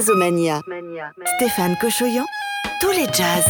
Jazzomania. Stéphane Cochoyan, tous les jazz.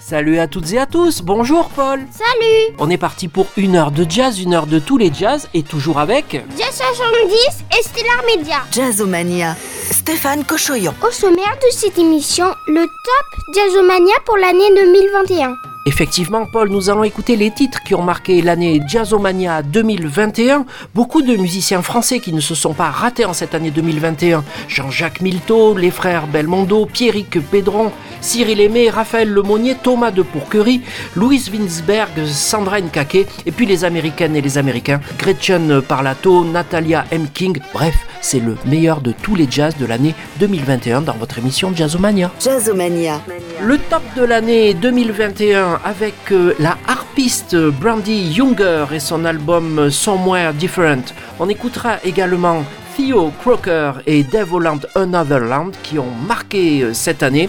Salut à toutes et à tous, bonjour Paul Salut On est parti pour une heure de jazz, une heure de tous les jazz et toujours avec... Jazz 70 et Stellar Media. Jazzomania. Stéphane Cochoyan. Au sommaire de cette émission, le top Jazzomania pour l'année 2021. Effectivement, Paul, nous allons écouter les titres qui ont marqué l'année Jazzomania 2021. Beaucoup de musiciens français qui ne se sont pas ratés en cette année 2021. Jean-Jacques Milteau, les frères Belmondo, Pierrick Pédron, Cyril Aimé, Raphaël Lemonnier, Thomas de Pourquerie, Louise Winsberg, Sandra Nkake, et puis les Américaines et les Américains, Gretchen Parlato, Natalia M. King. Bref, c'est le meilleur de tous les jazz de l'année 2021 dans votre émission Jazzomania. Jazzomania. Le top de l'année 2021 avec euh, la harpiste Brandy Younger et son album Somewhere Different. On écoutera également Theo Croker et Devoland Another Land qui ont marqué euh, cette année.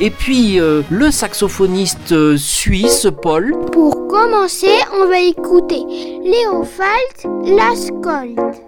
Et puis euh, le saxophoniste suisse Paul. Pour commencer, on va écouter Léo Falt, Las Colt.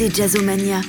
C'était Jazzomania.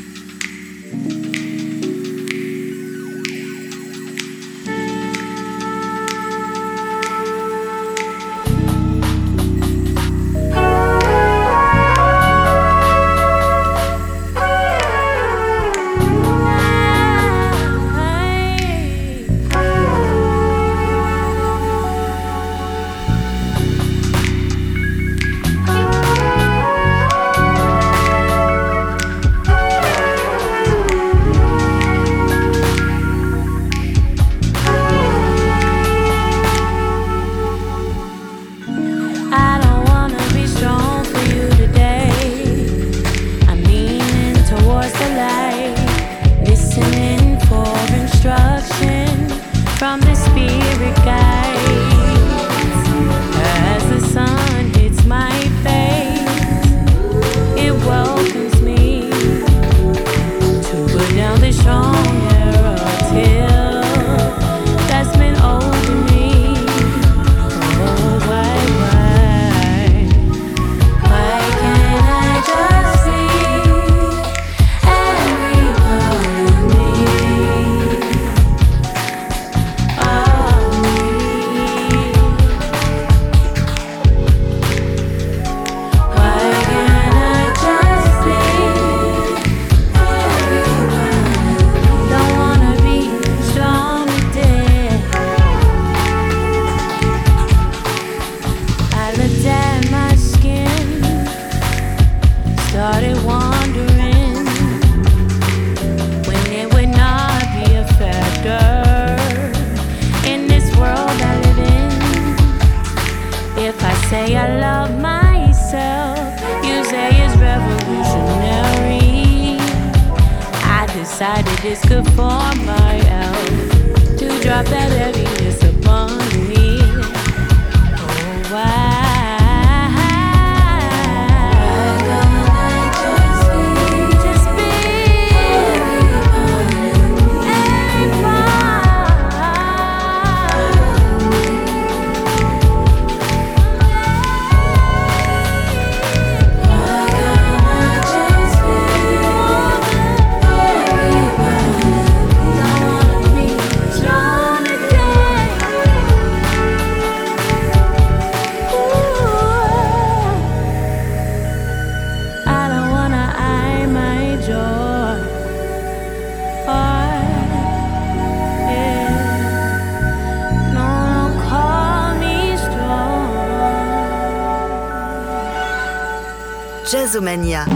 Jazzomania.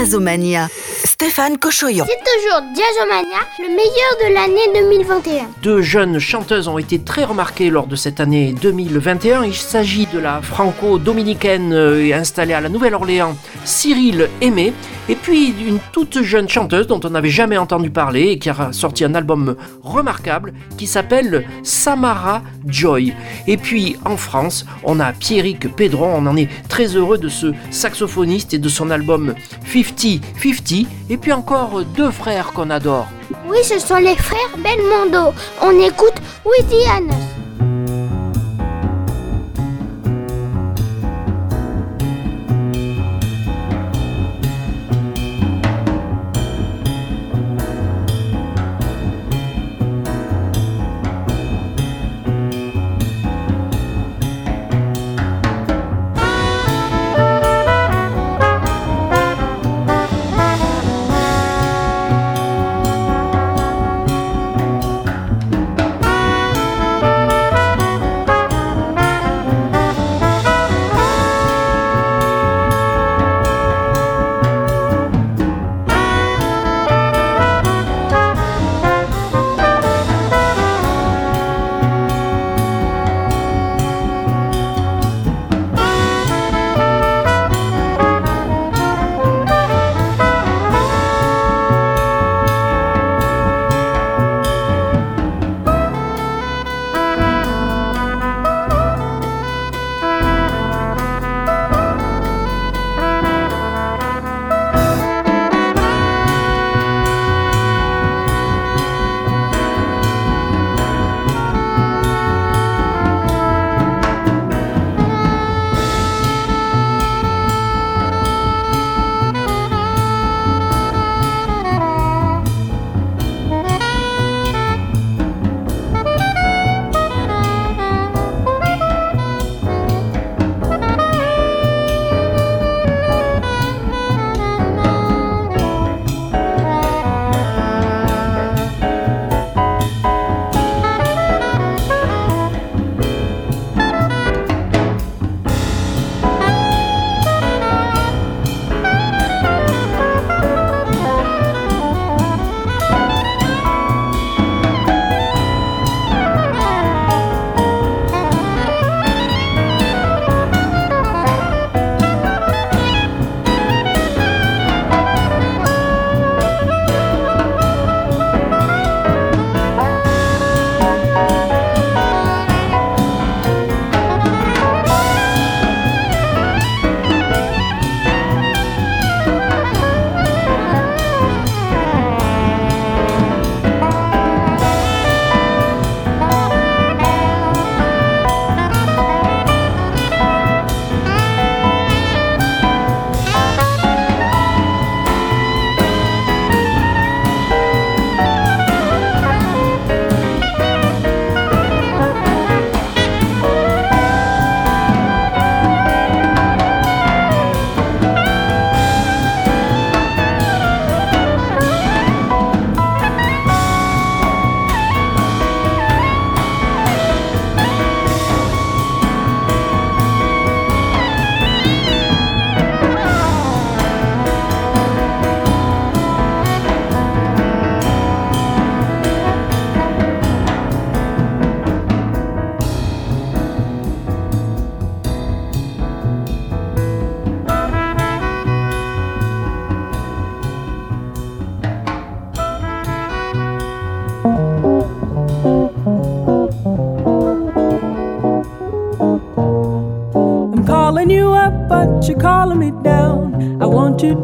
Jazzomania. Stéphane Cochoyon. C'est toujours Jazzomania, le meilleur de l'année 2021. Deux jeunes chanteuses ont été très remarquées lors de cette année 2021. Il s'agit de la franco-dominicaine euh, installée à la Nouvelle-Orléans, Cyril Aimé, et puis une toute jeune chanteuse dont on n'avait jamais entendu parler et qui a sorti un album remarquable qui s'appelle Samara Joy. Et puis en France, on a Pierrick Pedron, on en est très heureux de ce saxophoniste et de son album 50-50, et puis encore deux frères qu'on adore. Oui, ce sont les frères Belmondo. On écoute Woody.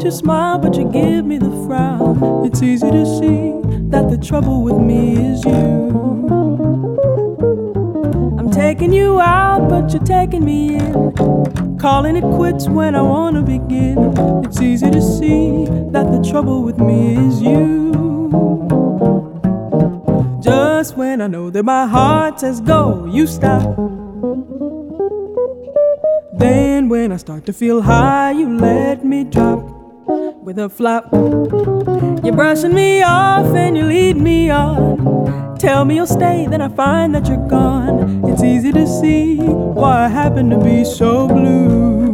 You smile, but you give me the frown. It's easy to see that the trouble with me is you. I'm taking you out, but you're taking me in. Calling it quits when I wanna begin. It's easy to see that the trouble with me is you. Just when I know that my heart says go, you stop. Then when I start to feel high, you let me drop a flop. You're brushing me off and you lead me on. Tell me you'll stay, then I find that you're gone. It's easy to see why I happen to be so blue.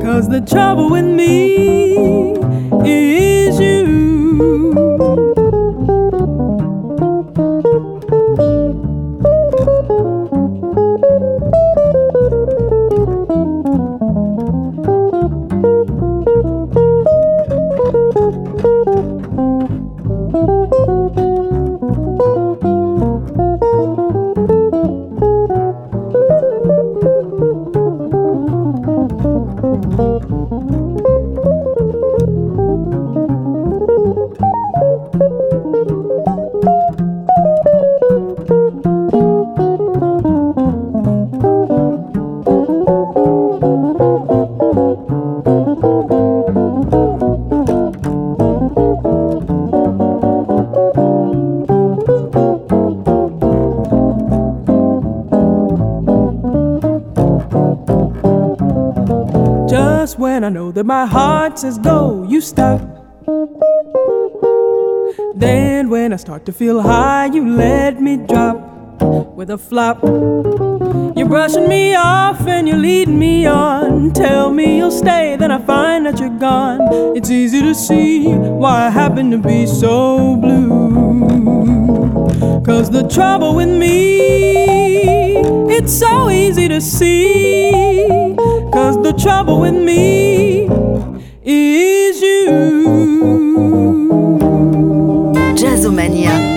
Cause the trouble with me when that my heart says go, you stop. Then when I start to feel high, you let me drop with a flop. You're brushing me off and you're leading me on. Tell me you'll stay, then I find that you're gone. It's easy to see why I happen to be so blue. Cause the trouble with me, it's so easy to see. Cause the trouble with me is you. Jazzomania.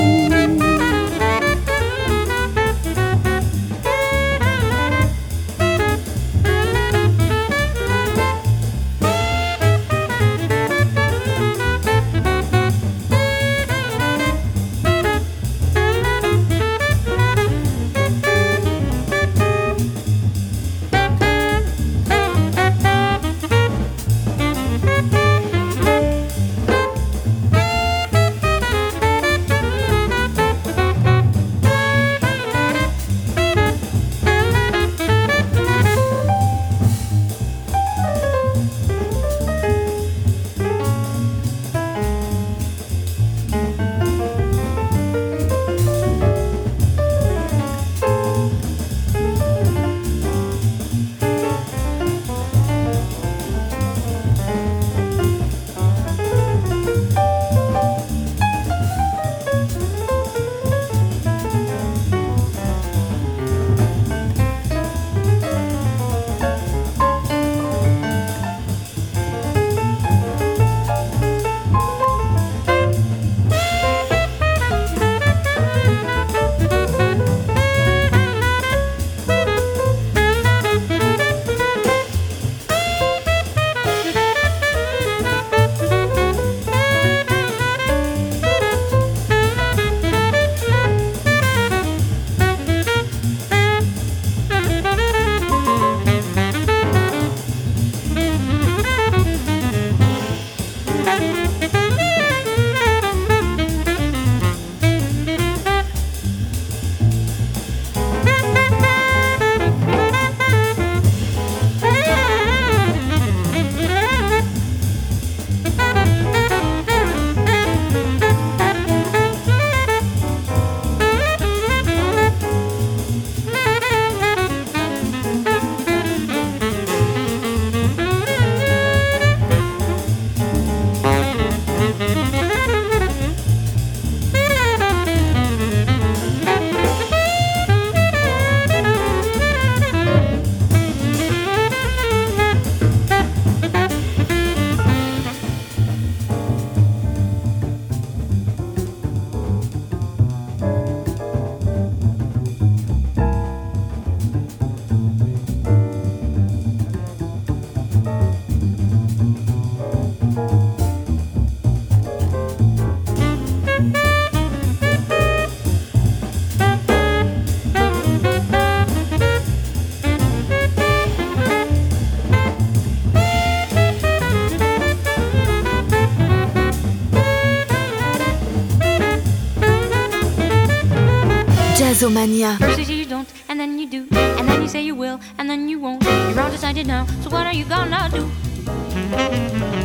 Jazzomania. First you say you don't, and then you do, and then you say you will, and then you won't. You're all decided now, so what are you gonna do?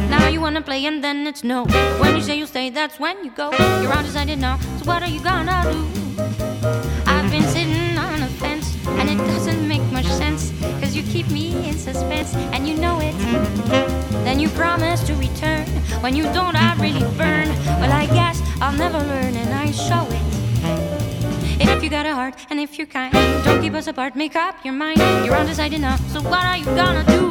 Now you wanna play, and then it's no. When you say you'll stay, that's when you go. You're all decided now, so what are you gonna do? I've been sitting on a fence, and it doesn't make much sense, cause you keep me in suspense, and you know it. Then you promise to return. When you don't, I really burn. Well, I guess I'll never learn, and I show it. If you got a heart and if you're kind, don't keep us apart, make up your mind. You're undecided now, so what are you gonna do?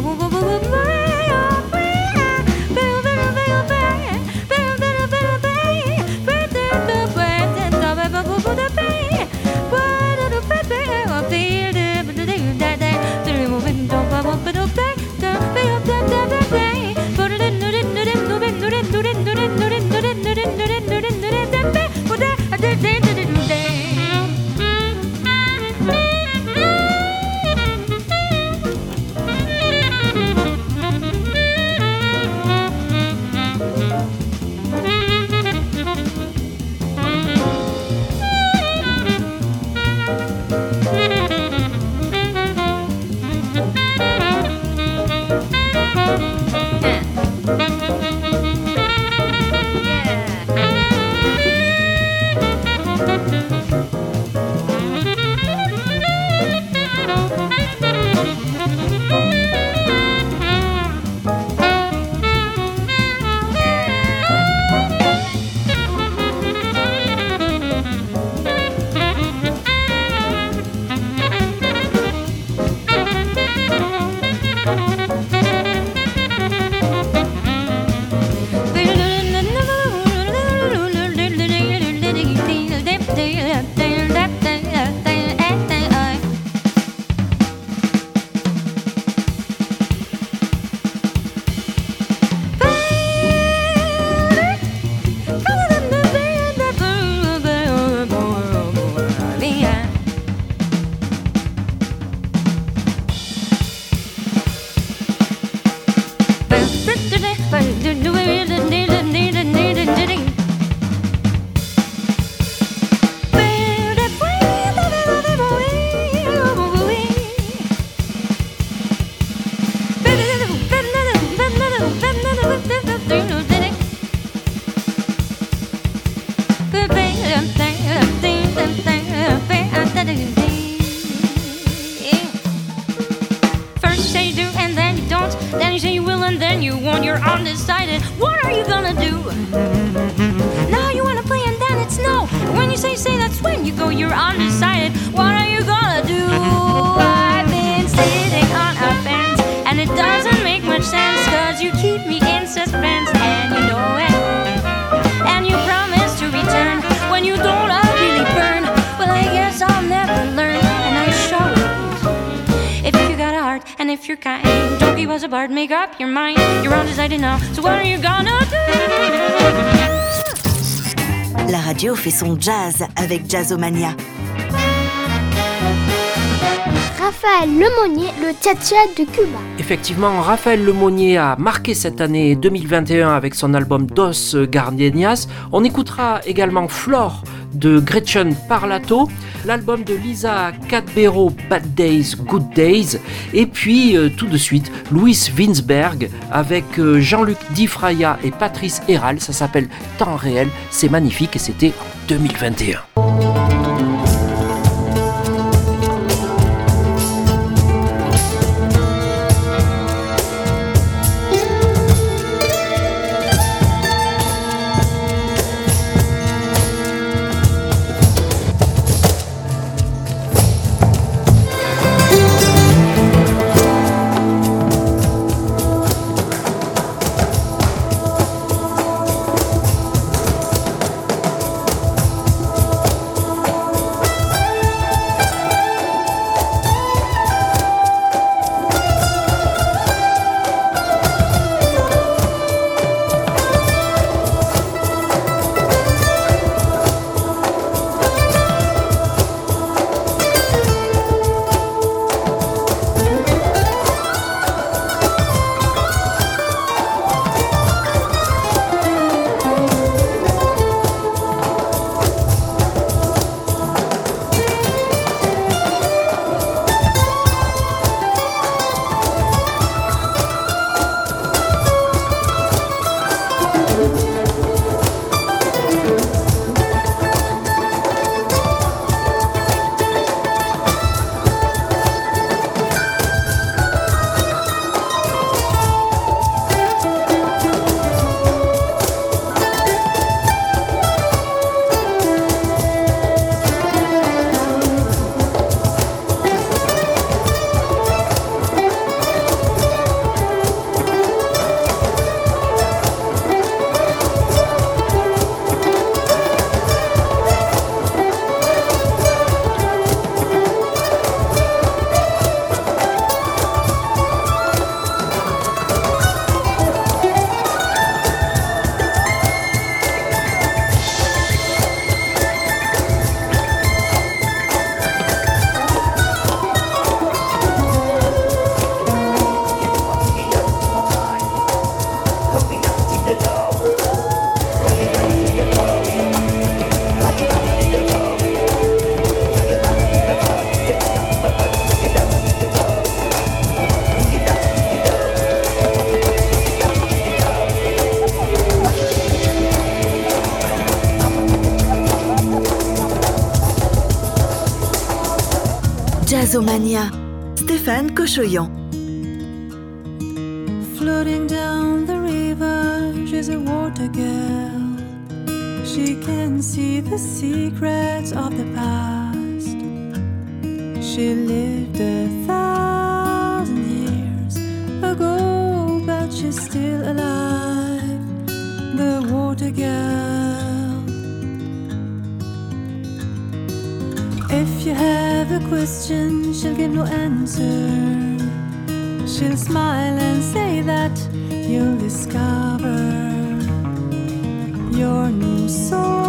La radio fait son jazz avec Jazzomania. Raphaël Lemonnier, le tcha de Cuba. Effectivement, Raphaël Lemonnier a marqué cette année 2021 avec son album Dos Gardenias. On écoutera également Flore de Gretchen Parlato, l'album de Lisa Cadbero Bad Days, Good Days, et puis euh, tout de suite Louis Winsberg avec euh, Jean-Luc Difraya et Patrice Héral, ça s'appelle Temps réel, c'est magnifique et c'était en 2021. Mania, Stéphane Kochoyan. Floating down the river, she's a water girl. She can see the secrets of the past. She lived a thousand years ago, but she's still alive. The water girl. If you have a question, She'll give no answer. She'll smile and say that you'll discover your new soul.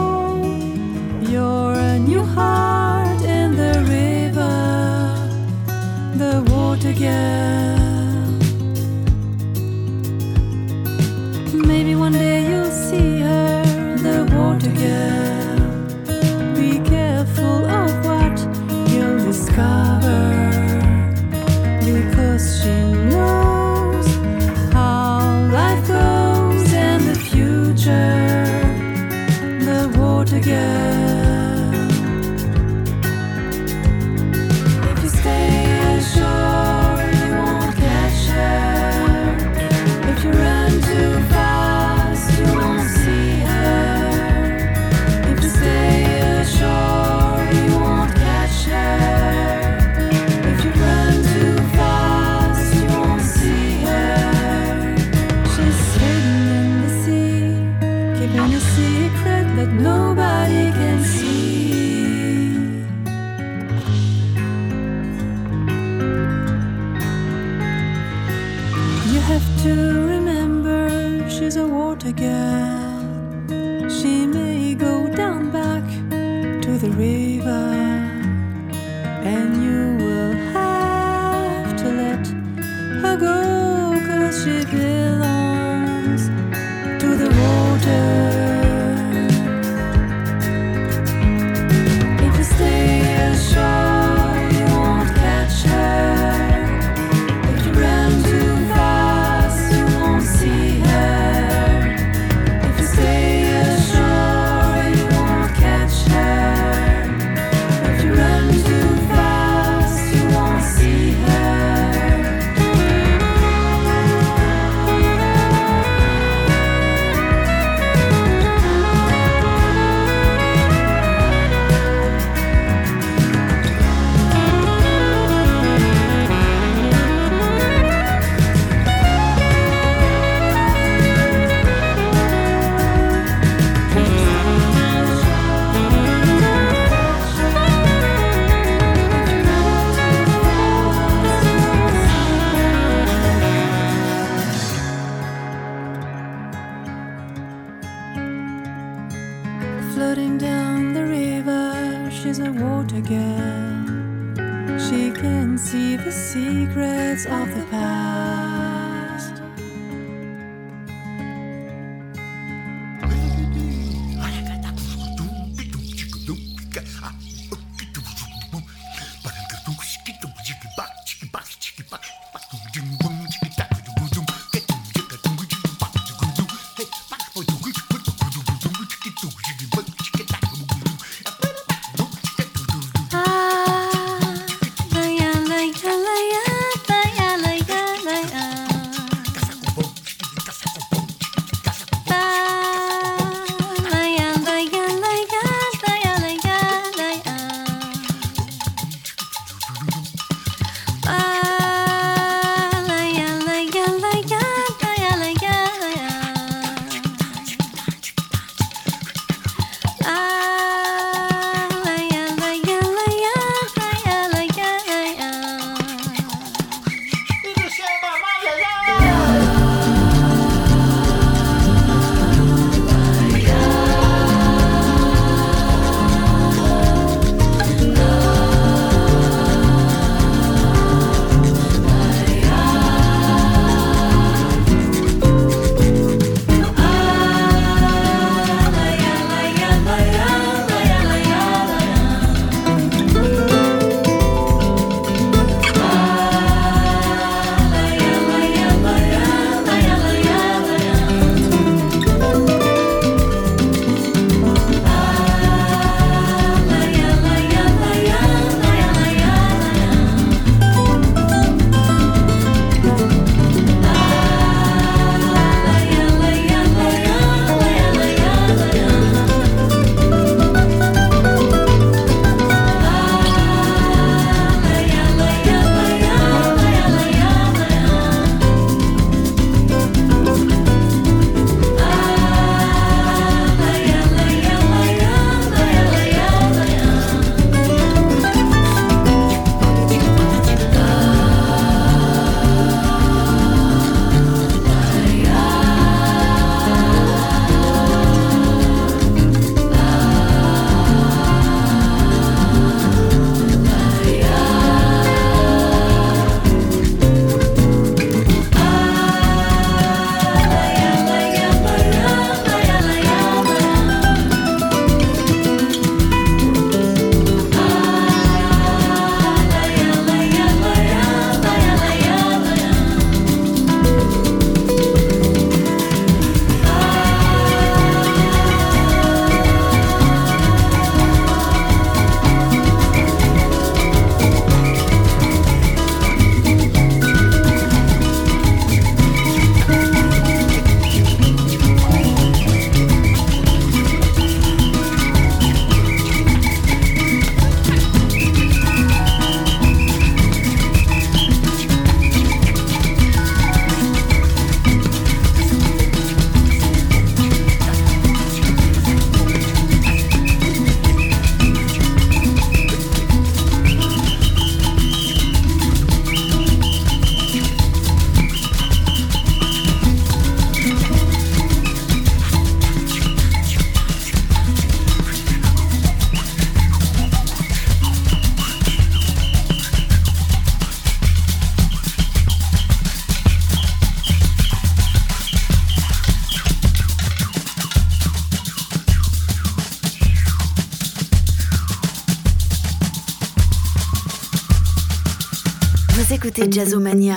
again. She can see the secrets of the past. C'était Jazzomania.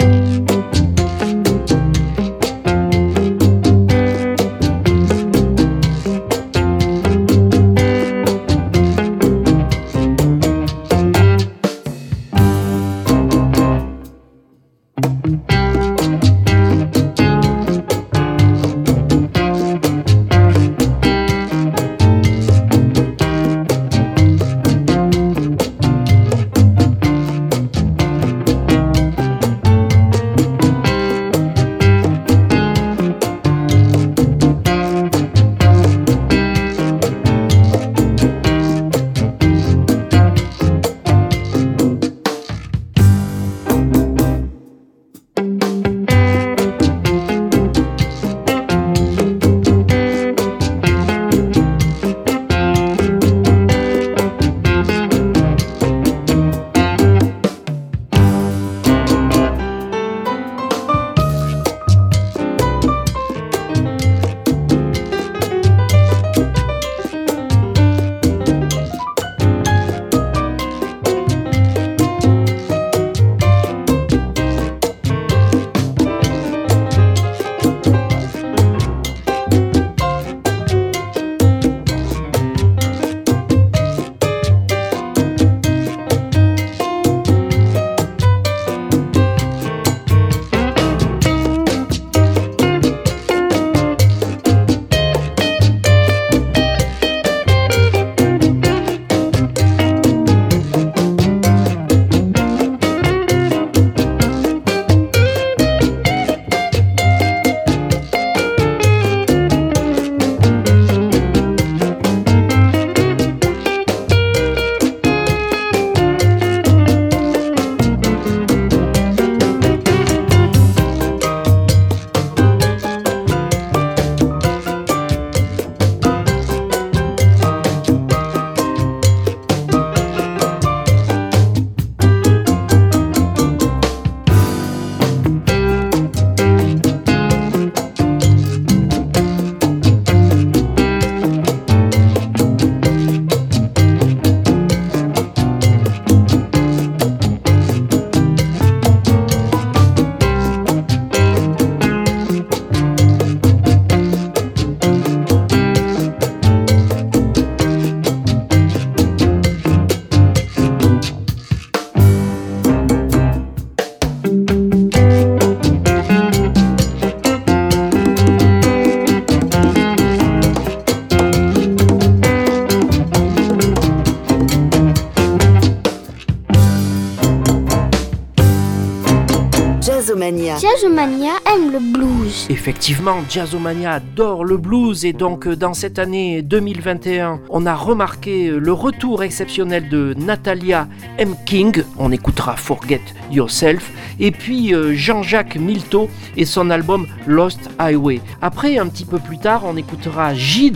Jazzomania aime le blues. Effectivement, Jazzomania adore le blues et donc euh, dans cette année 2021, on a remarqué euh, le retour exceptionnel de Natalia M. King, on écoutera Forget Yourself, et puis euh, Jean-Jacques Milteau et son album Lost Highway. Après, un petit peu plus tard, on écoutera J.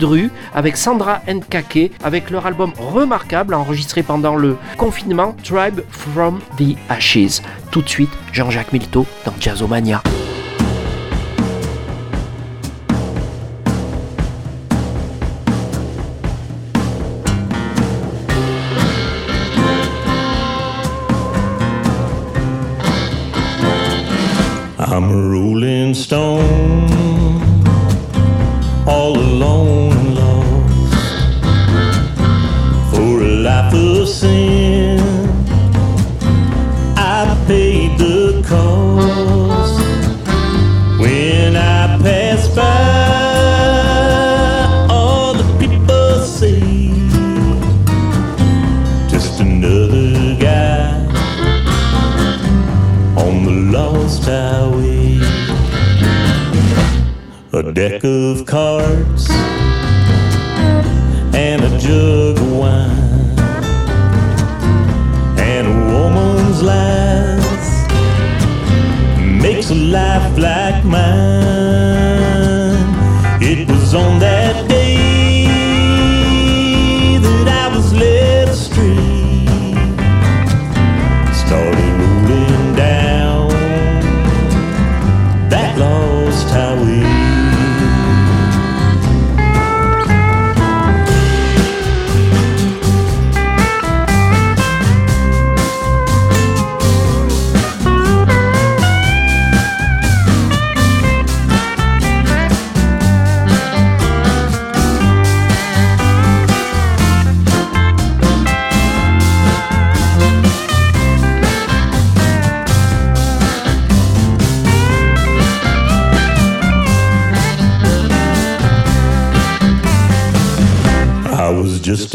avec Sandra Nkake avec leur album remarquable enregistré pendant le confinement Tribe from the Ashes. Tout de suite, Jean-Jacques Milteau dans Jazzomania. Was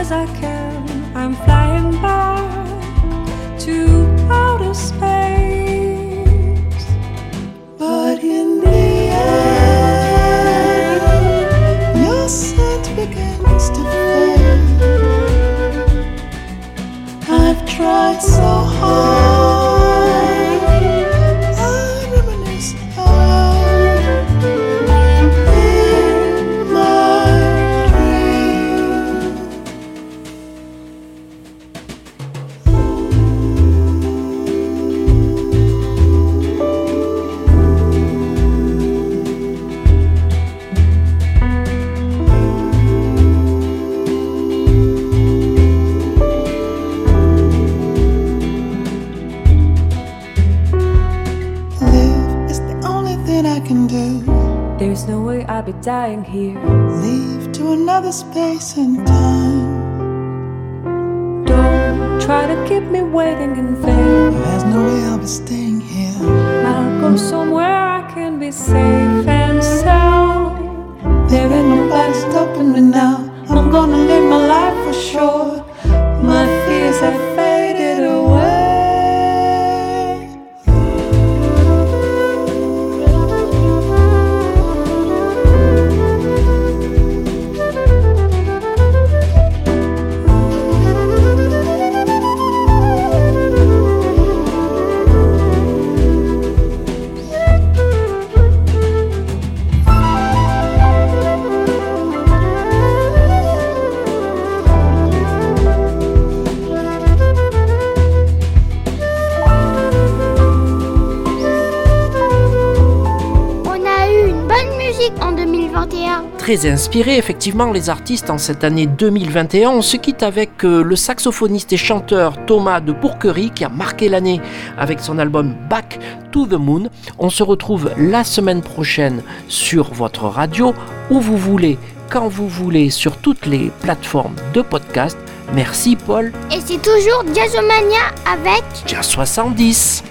as I can. I'm flying back to outer space. But in the end, your scent begins to fade. I've tried so hard. Dying here. Leave to another space and time. Don't try to keep me waiting in vain. There's no way I'll be staying here. I'll go somewhere I can be safe and sound. There ain't nobody stopping me now. I'm gonna live my life for sure. Très inspirés, effectivement, les artistes en cette année 2021. On se quitte avec euh, le saxophoniste et chanteur Thomas de Bourquerie qui a marqué l'année avec son album Back to the Moon. On se retrouve la semaine prochaine sur votre radio, où vous voulez, quand vous voulez, sur toutes les plateformes de podcast. Merci Paul, Et c'est toujours Jazzomania avec Jazz 70.